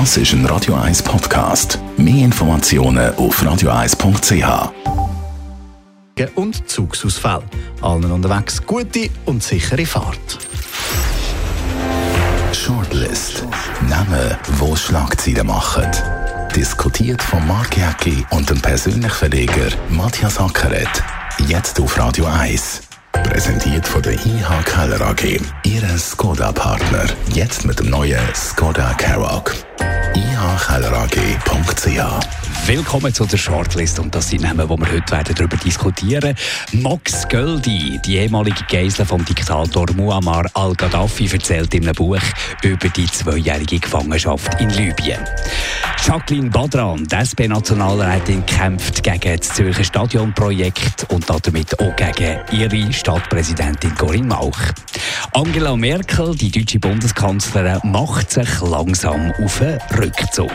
Das ist ein Radio 1 Podcast. Mehr Informationen auf radio1.ch. Und Zugsausfall. Allen unterwegs gute und sichere Fahrt. Shortlist. Namen, wo Schlagzeilen machen. Diskutiert von Mark Jäcki und dem persönlichen Verleger Matthias Ackeret. Jetzt auf Radio 1. Präsentiert von der IH Keller AG. Ihre Skoda-Partner. Jetzt mit dem neuen Skoda Karoq. ihkellerag.ch Willkommen zu der Shortlist und das sind Namen, die wir heute werden darüber diskutieren. Max Göldi, die ehemalige Geisel vom Diktator Muammar al-Gaddafi, erzählt in einem Buch über die zweijährige Gefangenschaft in Libyen. Jacqueline Badran, die SP-Nationalrätin, kämpft gegen das Zürcher Stadionprojekt und damit auch gegen ihre Stadtpräsidentin Corinne Mauch. Angela Merkel, die deutsche Bundeskanzlerin, macht sich langsam auf einen Rückzug.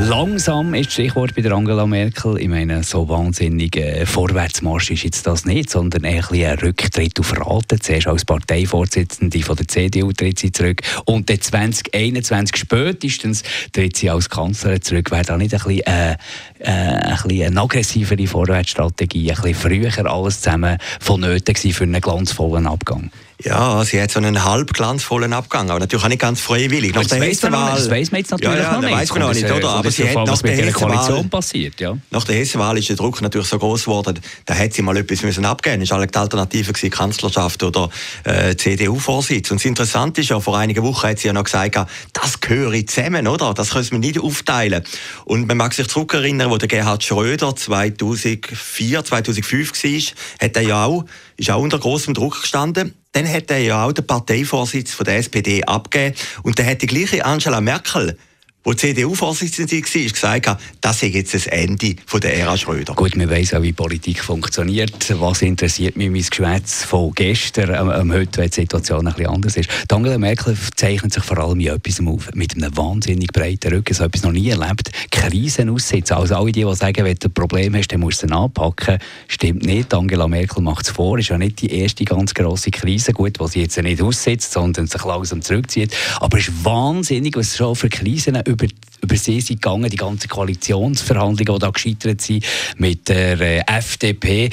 Langsam ist das Stichwort bei der Angela Merkel. Ich meine, so wahnsinnig äh, Vorwärtsmarsch ist jetzt das nicht, sondern eher ein Rücktritt auf Raten. Zuerst als Parteivorsitzende von der CDU tritt sie zurück und dann 2021 spätestens tritt sie als Kanzlerin zurück. Wäre da nicht ein bisschen, äh, äh, ein bisschen eine aggressivere Vorwärtsstrategie, ein bisschen früher alles zusammen vonnöten gewesen für einen glanzvollen Abgang? Ja, sie hat so einen halb glanzvollen Abgang, aber natürlich auch nicht ganz freiwillig. Nach das, weiß man, das weiß man jetzt natürlich ja, ja, noch nicht. Weiß man noch nicht, oder? Aber sie hat nach der Hessenwahl, passiert, ja. Nach der Hessenwahl ist der Druck natürlich so groß geworden, da hätte sie mal etwas müssen abgeben müssen. Das war die Alternative gewesen, Kanzlerschaft oder äh, CDU-Vorsitz. Und das Interessante ist ja, vor einigen Wochen hat sie ja noch gesagt, das gehöre zusammen, oder? Das können wir nicht aufteilen. Und man mag sich zurückerinnern, wo der Gerhard Schröder 2004, 2005 war, hat er ja auch, ist auch unter großem Druck gestanden dann hat er ja auch den Parteivorsitz von der SPD abgegeben. Und dann hat die gleiche Angela Merkel die CDU-Vorsitzende war, gesagt das ist jetzt das Ende der Ära Schröder. Gut, wir wissen auch, wie Politik funktioniert. Was interessiert mich mein Geschwätz von gestern, ähm, ähm, heute, wenn die Situation bisschen anders ist. Die Angela Merkel zeichnet sich vor allem in etwas auf, mit einem wahnsinnig breiten Rücken, so etwas noch nie erlebt. Krisen aussitzen. Also alle die, die sagen, wenn du ein Problem hast, dann musst du es anpacken. Stimmt nicht. Angela Merkel macht es vor. Ist ja nicht die erste ganz grosse Krise, gut, die sie jetzt nicht aussitzt, sondern sich langsam zurückzieht. Aber es ist wahnsinnig, was schon für Krisen über, über sie sind gegangen, die ganzen Koalitionsverhandlungen, die da gescheitert sind mit der äh, FDP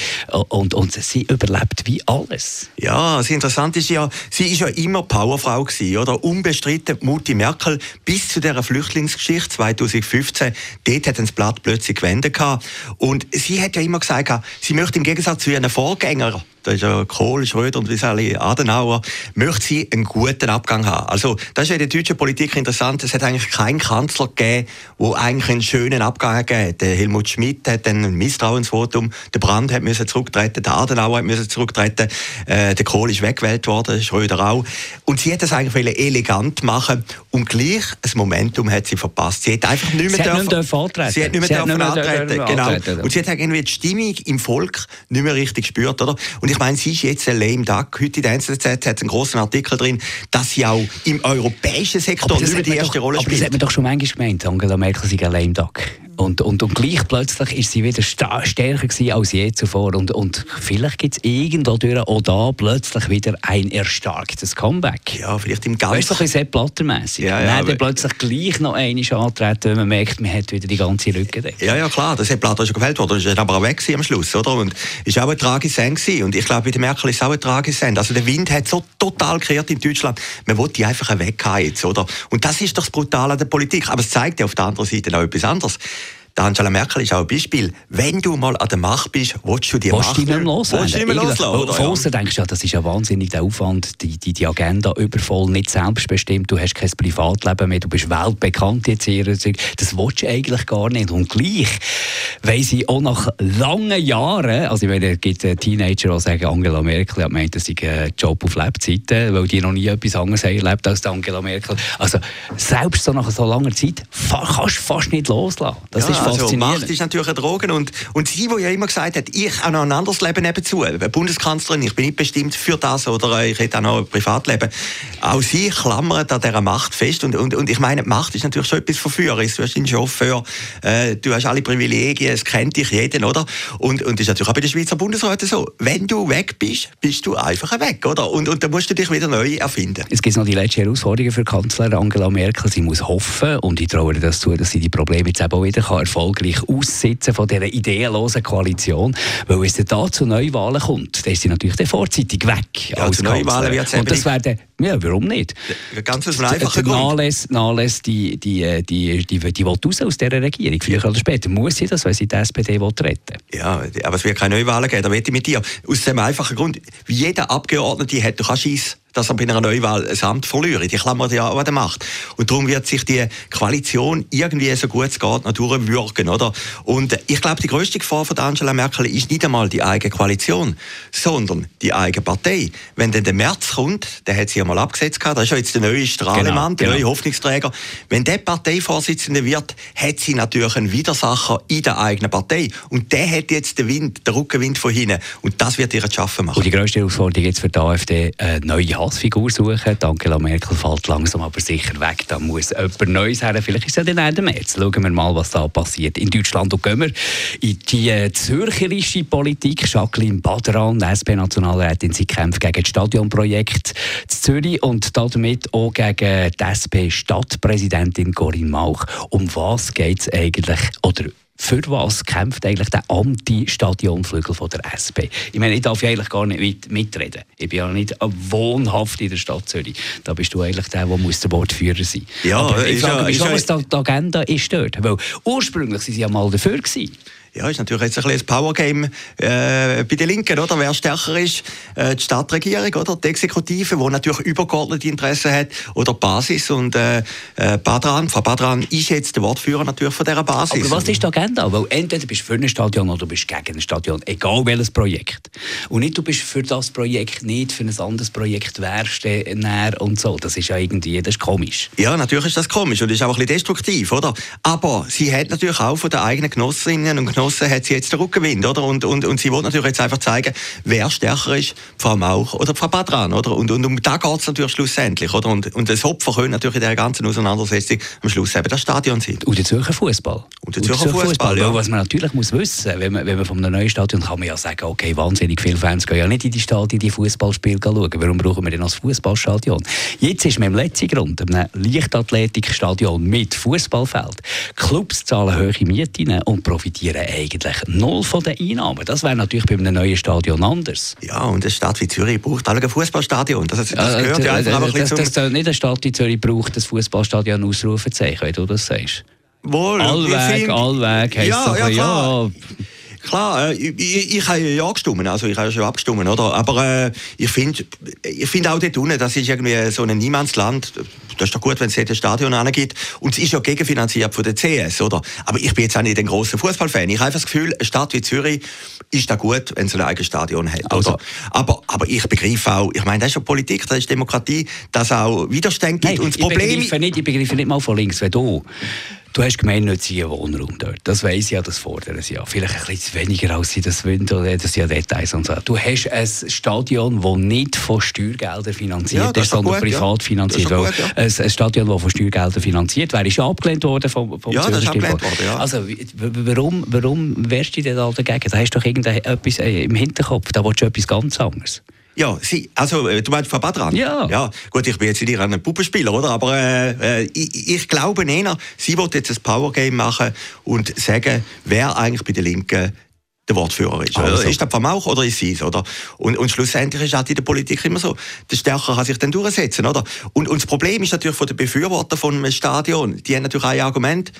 und, und sie überlebt wie alles. Ja, das Interessante ist ja, sie ist ja immer Powerfrau gewesen, oder? Unbestritten Mutti Merkel bis zu der Flüchtlingsgeschichte 2015. Dort hat das Blatt plötzlich gewendet und sie hat ja immer gesagt, sie möchte im Gegensatz zu ihren Vorgängern das ist ja Kohl, Schröder und wie alle Adenauer, möchte sie einen guten Abgang haben. Also, das ist ja in der deutschen Politik interessant. Es hat eigentlich keinen Kanzler gegeben, der eigentlich einen schönen Abgang gegeben hat. Der Helmut Schmidt hat dann ein Misstrauensvotum, der Brandt hat müssen zurücktreten, der Adenauer hat müssen zurücktreten, äh, der Kohl ist weggewählt worden, Schröder auch. Und sie hat das eigentlich elegant machen und gleich ein Momentum hat sie verpasst. Sie hat einfach nicht mehr, sie dürfen, nicht antreten. Sie hat nicht mehr, dürfen antreten. Genau. Und sie hat irgendwie die Stimmung im Volk nicht mehr richtig gespürt, oder? Und ich meine, sie ist jetzt ein lame duck. Heute in der NZZ hat einen großen Artikel drin, dass sie auch im europäischen Sektor nicht mehr die erste doch, Rolle spielt. Aber das hat man doch schon manchmal gemeint, Angela Merkel sei ein lame duck. Und, und, und gleich plötzlich ist sie wieder stärker gewesen als je zuvor. Und, und vielleicht gibt es irgendwo durch auch da plötzlich wieder ein erstarktes Comeback. Ja, vielleicht im Ganzen. Weißt du, ein bisschen plattermässig. Ja, ja, dann plötzlich gleich noch einmal antreten, wenn man merkt, man hat wieder die ganze Lücke. Ja, ja, klar, das hat Platter schon gefällt worden. Das ist aber auch weg am Schluss, oder? Und ist auch ein tragisches Ende Und ich glaube, bei der Merkel ist es auch ein tragisches Ende. Also der Wind hat so total gekehrt in Deutschland. Man wollte die einfach weg jetzt, oder? Und das ist doch das Brutale an der Politik. Aber es zeigt ja auf der anderen Seite auch etwas anderes. Angela Merkel ist auch ein Beispiel. Wenn du mal an der Macht bist, willst du die Macht... Willst du nicht loslassen? Willst du nicht mehr loslassen, Von außen denkst du, ja, das ist ja wahnsinnig der Aufwand, die, die, die Agenda übervoll, nicht selbstbestimmt, du hast kein Privatleben mehr, du bist weltbekannt jetzt hier. Das willst du eigentlich gar nicht. Und gleich weiss ich auch nach langen Jahren, also ich meine, es gibt Teenager, die sagen, Angela Merkel hat meint, das sei ein Job auf Lebzeiten, weil die noch nie etwas anderes haben erlebt als Angela Merkel. Also selbst so nach so langer Zeit kannst du fast nicht loslassen. Das ja. ist also Macht ist natürlich eine Droge und, und sie, die ja immer gesagt hat, ich habe noch ein anderes Leben nebenzu, Bundeskanzlerin, ich bin nicht bestimmt für das oder ich hätte auch noch ein Privatleben. Auch sie klammert an dieser Macht fest und, und, und ich meine, Macht ist natürlich schon etwas Verführerisches. Du hast einen Chauffeur, äh, du hast alle Privilegien, es kennt dich jeden, oder? Und, und das ist natürlich auch bei den Schweizer Bundesräten so. Wenn du weg bist, bist du einfach weg, oder? Und, und dann musst du dich wieder neu erfinden. Es gibt noch die letzte Herausforderung für Kanzlerin Angela Merkel. Sie muss hoffen, und ich traue ihr das zu, dass sie die Probleme jetzt auch wieder kann erfolgreich aussitzen von dieser ideenlosen Koalition. Weil es da zu Neuwahlen kommt, dann ist sie natürlich vorzeitig weg. Ja, als Neuwahlen wird es Und das wäre ja, warum nicht? Ganz aus einfachen Grund. Nachlässe, Nachlässe die, die, die, die, die, die will raus aus dieser Regierung. Früher oder später muss sie das, weil sie die SPD will retten Ja, aber es wird keine Neuwahlen geben, da wette ich mit dir. Aus dem einfachen Grund, wie jeder Abgeordnete hat, du kannst schießen dass er bei einer Neuwahl ein Amt verliert. Die klammert ja an der Macht. Und darum wird sich die Koalition irgendwie so gut es geht durchwirken, oder? Und ich glaube, die größte Gefahr von Angela Merkel ist nicht einmal die eigene Koalition, sondern die eigene Partei. Wenn dann der März kommt, der hat sie ja mal abgesetzt gehabt, das ist ja jetzt der neue Strahlemann, genau, der genau. neue Hoffnungsträger. Wenn der Parteivorsitzende wird, hat sie natürlich einen Widersacher in der eigenen Partei. Und der hat jetzt den Wind, den Rückenwind von hinten. Und das wird ihr zu schaffen machen. Und die größte Herausforderung jetzt für die AfD, äh, neue Hassfigur suchen. Angela Merkel fällt langsam aber sicher weg. Da muss jemand Neues her. Vielleicht ist es ja dann Ende März. Schauen wir mal, was da passiert in Deutschland. Und gehen wir in die zürcherische Politik. Jacqueline Badran, SP-Nationalrätin, sie kämpft gegen das Stadionprojekt in Zürich und damit auch gegen die SP-Stadtpräsidentin Corinne Mauch. Um was geht es eigentlich? Oder für was kämpft eigentlich der Anti-Stadionflügel von der SP? Ich meine, ich darf ja eigentlich gar nicht mitreden. Ich bin ja nicht wohnhaft in der Stadt Zürich. Da bist du eigentlich der, der muss der Wortführer sein. Ja, Aber ich frage mich was die Agenda ist dort. Weil ursprünglich waren sie ja mal dafür. Gewesen. Ja, ist natürlich jetzt ein bisschen ein Powergame äh, bei den Linken, oder? Wer stärker ist, äh, die Stadtregierung, oder? Die Exekutive, die natürlich übergeordnete Interessen hat, oder die Basis. Und äh, äh, Badran, Frau Badran ist jetzt der Wortführer natürlich von dieser Basis. Aber was ist die Agenda? Weil entweder bist du für ein Stadion oder du bist gegen ein Stadion, egal welches Projekt. Und nicht, du bist für das Projekt nicht, für ein anderes Projekt wärst du näher und so. Das ist ja irgendwie, das ist komisch. Ja, natürlich ist das komisch und ist auch ein bisschen destruktiv, oder? Aber sie hat natürlich auch von den eigenen Genossinnen und Genossen Genossen hat sie jetzt den Rückenwind, oder? Und, und, und sie will natürlich jetzt einfach zeigen, wer stärker ist, Frau Mauch oder Frau Badran, oder? Und, und um da geht es natürlich schlussendlich, oder? Und, und das Opfer können natürlich in dieser ganzen Auseinandersetzung am Schluss eben das Stadion sein. Und der Zürcher Fußball. Und der Zürcher Fußball, ja. Was man natürlich muss wissen, wenn man, wenn man von einem neuen Stadion kann man ja sagen, okay, wahnsinnig viele Fans gehen ja nicht in die Stadien, die Fußballspiele schauen. Warum brauchen wir denn als Fußballstadion? Jetzt ist man im letzten Grund, einem Leichtathletikstadion mit Fußballfeld. Clubs zahlen hohe Mieten und profitieren eigentlich null von den Einnahmen. Das wäre natürlich bei einem neuen Stadion anders. Ja, und eine Stadt wie Zürich braucht alle ein Fußballstadion. Das, das gehört ja, ja einfach ein bisschen das, das, Nicht eine Stadt wie Zürich braucht das Fußballstadion Ausrufezeichen, wenn du das sagst. Wohl, Allweg, Allweg heisst ja, ja, ja, Klar, äh, ich, ich, ich habe ja gestimmt, also ich habe ja schon abgestimmt, oder? Aber äh, ich finde ich find auch dort unten, das ist irgendwie so ein Niemandsland. Das ist doch gut, wenn es ein Stadion angeht. Und es ist ja gegenfinanziert von der CS, oder? Aber ich bin jetzt auch nicht ein großer Fußballfan. Ich habe einfach das Gefühl, eine Stadt wie Zürich ist da gut, wenn sie ein eigenes Stadion hat, also. oder? Aber, aber ich begreife auch, ich meine, das ist ja Politik, das ist Demokratie, dass auch Widerstände gibt. Nein, und das ich Problem... Begreife nicht, ich begreife nicht mal von links, wenn du Du hast gemeinnützigen Wohnraum dort. Das weiss ich ja, das fordern sie ja. Vielleicht ein bisschen weniger, als sie das wollen, das sind ja Details und so. Du hast ein Stadion, das nicht von Steuergeldern finanziert ja, ist, sondern gut, privat ja. finanziert. Gut, ja. ein, ein, Stadion, das von Steuergeldern finanziert wäre, ist abgelehnt worden vom, vom Ja, das ist abgelehnt worden, ja. Also, warum, warum wärst du denn da dagegen? Da hast du doch irgendetwas äh, im Hinterkopf, da willst du etwas ganz anderes. Ja, sie, also äh, du meinst Frau Badran? Ja. ja. Gut, ich bin jetzt nicht ein Puppenspieler, oder? Aber äh, äh, ich, ich glaube eher, sie wird jetzt ein Powergame machen und sagen, wer eigentlich bei den Linken der Wortführer ist. Also. Ist das Frau Mauch oder ist sie es, oder? Und, und schlussendlich ist das in der Politik immer so. Der Stärker kann sich dann durchsetzen, oder? Und, und das Problem ist natürlich von den Befürwortern von einem Stadion, die haben natürlich ein Argument,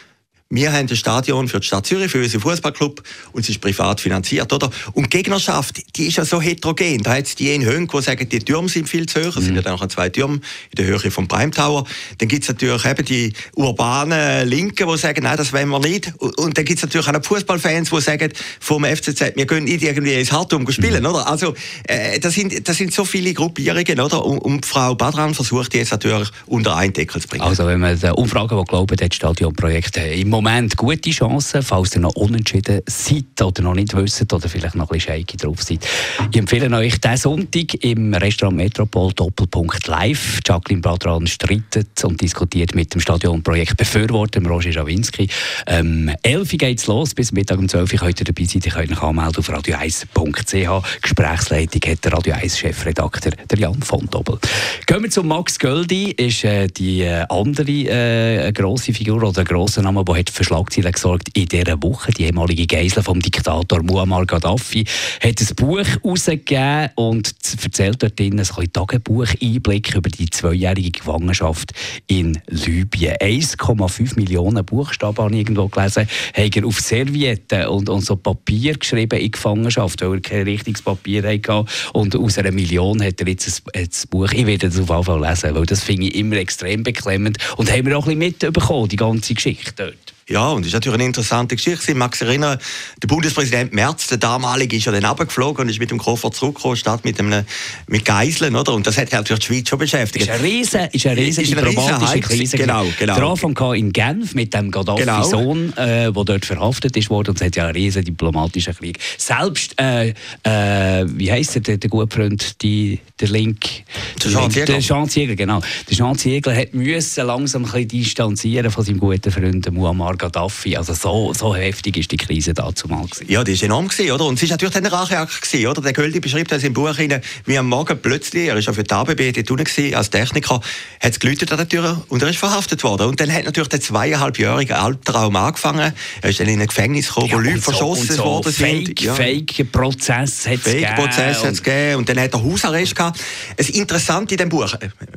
wir haben ein Stadion für die Stadt Zürich, für unseren Fußballclub und es ist privat finanziert, oder? Und die Gegnerschaft, die ist ja so heterogen. Da hat es die in Höhen, die sagen, die Türme sind viel zu hoch. Es mhm. sind ja dann noch zwei Türme in der Höhe vom Prime Tower. Dann gibt es natürlich eben die urbanen Linken, die sagen, nein, das wollen wir nicht. Und dann gibt es natürlich auch noch Fußballfans, die sagen, vom FCZ, wir können nicht irgendwie ins Hartum spielen, mhm. oder? Also, äh, das, sind, das sind so viele Gruppierungen, oder? Und, und Frau Badran versucht jetzt natürlich unter einen Deckel zu bringen. Also, wenn man die Umfragen, die glauben, das Stadionprojekt im Moment Moment gute Chancen, falls ihr noch unentschieden seid oder noch nicht wisst oder vielleicht noch ein bisschen shaky drauf seid. Ich empfehle euch diesen Sonntag im Restaurant Metropol Doppelpunkt Live. Jacqueline Badran streitet und diskutiert mit dem Stadionprojekt Befürworter, Roger Schawinski. Ähm, 11 geht es los, bis Mittag um 12 Uhr könnt ihr dabei sein. Ihr könnt euch anmelden auf radio1.ch. Gesprächsleitung hat der Radio 1 Chefredakteur Jan von Doppel. Gehen wir zu Max Göldi, ist äh, die äh, andere äh, grosse Figur oder grosser Name, der hat für Schlagzeilen gesorgt in dieser Woche. Die ehemalige Geisel vom Diktator Muammar Gaddafi hat ein Buch herausgegeben und erzählt dort ein Tagebuch-Einblick über die zweijährige Gefangenschaft in Libyen. 1,5 Millionen Buchstaben habe ich irgendwo gelesen, hat er auf Servietten und, und so Papier geschrieben in Gefangenschaft, weil er kein richtiges Papier hatte. Und aus einer Million hat er jetzt ein, ein Buch. Ich werde das auf jeden Fall lesen, weil das finde ich immer extrem beklemmend. Und haben wir auch ein bisschen mitbekommen, die ganze Geschichte dort. Ja, und das ist natürlich eine interessante Geschichte. Ich mag sich erinnern, der Bundespräsident Merz, der damalige, ist ja dann runtergeflogen und ist mit dem Koffer zurückgekommen, statt mit, einem, mit Geiseln, oder? Und das hat natürlich die Schweiz schon beschäftigt. Ist eine riesen, ist eine riesen ist eine diplomatische Krise. Genau, genau. Der Anfang in Genf mit dem Gaddafi-Sohn, genau. äh, der dort verhaftet ist worden. Und es hat ja einen riesen diplomatischen Krieg. Selbst, äh, äh, wie heisst der, der gute Freund, die, der Link? Der Jean Ziegler. Der Jean Ziegler, genau. Der Jean Ziegler hat müssen langsam ein bisschen distanzieren von seinem guten Freund Muammar Gaddafi. Also so, so heftig ist die Krise dazu mal gewesen. Ja, die ist enorm gewesen, oder? Und es ist natürlich ein Racheakt gewesen, oder? Der Göldi beschreibt das im Buch rein, wie am Morgen plötzlich, er ist ja für die ABB dort unten als Techniker, hat es geläutet an der Tür und er ist verhaftet worden. Und dann hat natürlich der zweieinhalbjährige Albtraum angefangen. Er ist dann in ein Gefängnis gekommen, ja, wo Leute so, verschossen so worden Fake, sind. Ja. Fake-Prozess hat es. Fake-Prozess hat es gegeben. Und dann hat er Hausarrest gehabt. Das Interessante in dem Buch,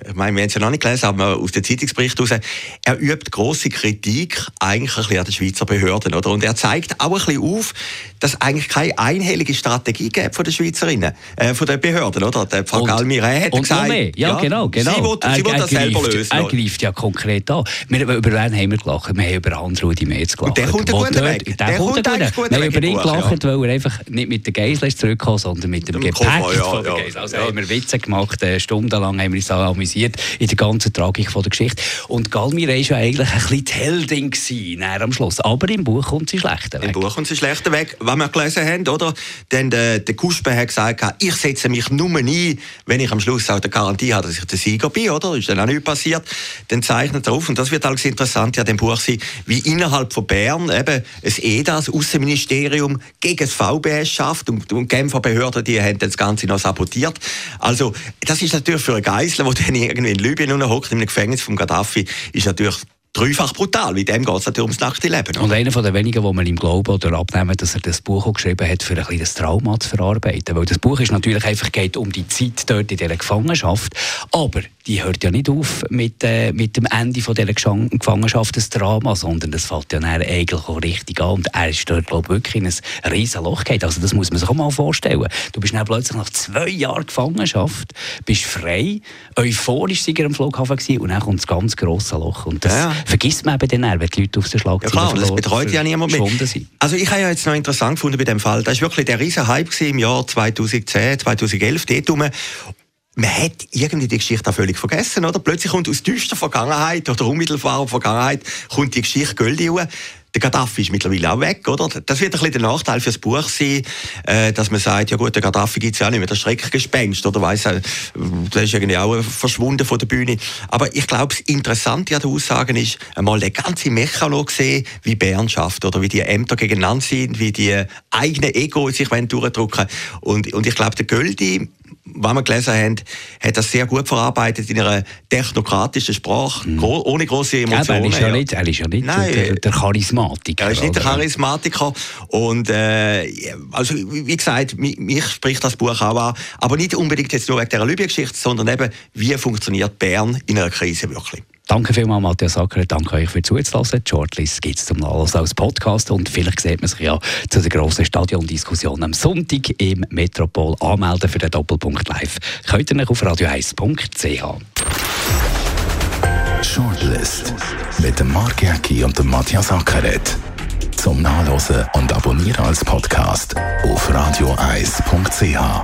ich meine, wir haben es ja noch nicht gelesen, aber aus dem Zeitungsbericht heraus, er übt grosse Kritik eigentlich ein bisschen an den Schweizer Behörden. Oder? Und er zeigt auch ein bisschen auf, dass eigentlich keine einhellige Strategie gibt von den Schweizerinnen, äh, von den Behörden. Oder? Der Frau Galmire hat und gesagt, mehr. Ja, ja, genau, genau. Sie will, sie will das selber lösen. Er greift ja konkret an. Wir, über wen haben wir gelacht? Wir haben über Hans-Rudi Metz gelacht. Und der kommt gut weg. Der, der kommt gut Wir haben über ihn gelacht, ja. weil er einfach nicht mit der Geisel zurückgekommen sondern mit dem, Gepäck ja, von der Geisel. Also haben wir Witze gemacht, äh, stundenlang haben wir uns amüsiert in der ganzen Tragik von der Geschichte. Und Galmire war ja eigentlich ein bisschen die Heldin gewesen, am Schluss. Aber im Buch kommt sie schlechter weg. Im Buch kommt sie schlechter weg, was wir gelesen haben, oder? Denn der, der Kuspe hat gesagt, ich setze mich nur ein, wenn ich am Schluss auch die Garantie habe, dass ich der Sieger bin, oder? Ist dann auch nicht passiert. Dann zeichnet er auf, und das wird alles interessant ja dem Buch sein, wie innerhalb von Bern eben ein EDA, das Außenministerium, gegen das VBS schafft und, und Genfer Behörden, die haben das Ganze noch sabotiert. Also, das ist natürlich für einen Geisler, der dann irgendwie in Libyen hockt, in einem Gefängnis von Gaddafi, ist natürlich dreifach brutal. Wie dem geht es natürlich ums nackte Leben. Und einer den wenigen, wo man ihm glauben oder abnehmen, dass er das Buch auch geschrieben hat, für ein kleines Trauma zu verarbeiten. Weil das Buch ist natürlich einfach geht um die Zeit dort in dieser Gefangenschaft. Aber die hört ja nicht auf mit, äh, mit dem Ende von dieser Gefangenschaft des Drama, sondern das fällt ja dann eigentlich auch richtig an. Und er ist dort, glaube ich, wirklich in ein riesen Loch gefallen. Also das muss man sich auch mal vorstellen. Du bist dann plötzlich nach zwei Jahren Gefangenschaft, bist frei, euphorisch war er am Flughafen gewesen, und dann kommt das ganz grosse Loch. Und das ja. Vergisst man eben dann, wenn die Leute auf der Schlagzeile Ja klar, das betreut ja niemand mehr. Also ich habe ja jetzt noch interessant gefunden bei dem Fall, das war wirklich der riesen Hype im Jahr 2010, 2011, dort rum man hat irgendwie die Geschichte auch völlig vergessen, oder? Plötzlich kommt aus düster Vergangenheit oder unmittelbarer Vergangenheit kommt die Geschichte Göldi der Gaddafi ist mittlerweile auch weg, oder? Das wird ein bisschen der Nachteil fürs Buch sein, äh, dass man sagt, ja gut, der Gaddafi gibt es ja auch nicht mehr, das Schreckgespenst, oder weiss, äh, der ist irgendwie auch verschwunden von der Bühne. Aber ich glaube, das Interessante an den Aussagen ist, einmal den ganzen Mechanismus sehen, wie Bern schafft, oder wie die Ämter gegeneinander sind, wie die eigenen Ego sich durchdrücken Und, und ich glaube, der Göldi, was wir gelesen haben, hat das sehr gut verarbeitet in einer technokratischen Sprache, mhm. ohne große Emotionen. Ja, er, ist ja nicht, er ist ja nicht Nein, der, der, Charismatiker. Er ist nicht der Charismatiker. Und äh, also, wie gesagt, mich, mich, spricht das Buch auch an, aber nicht unbedingt jetzt nur wegen der Libyen-Geschichte, sondern eben, wie funktioniert Bern in einer Krise wirklich. Danke vielmals, Matthias Acker. Danke euch für Zuzulassen. Die Shortlist gibt es zum Nachlassen als Podcast und vielleicht sieht man sich ja zu der grossen Stadiondiskussion am Sonntag im Metropol anmelden für den Doppelpunkt Live. Könnt ihr euch auf radio1.ch. Shortlist mit dem Mark Jäcki und dem Matthias Ackeret. Zum Nachlesen und Abonnieren als Podcast auf radio1.ch.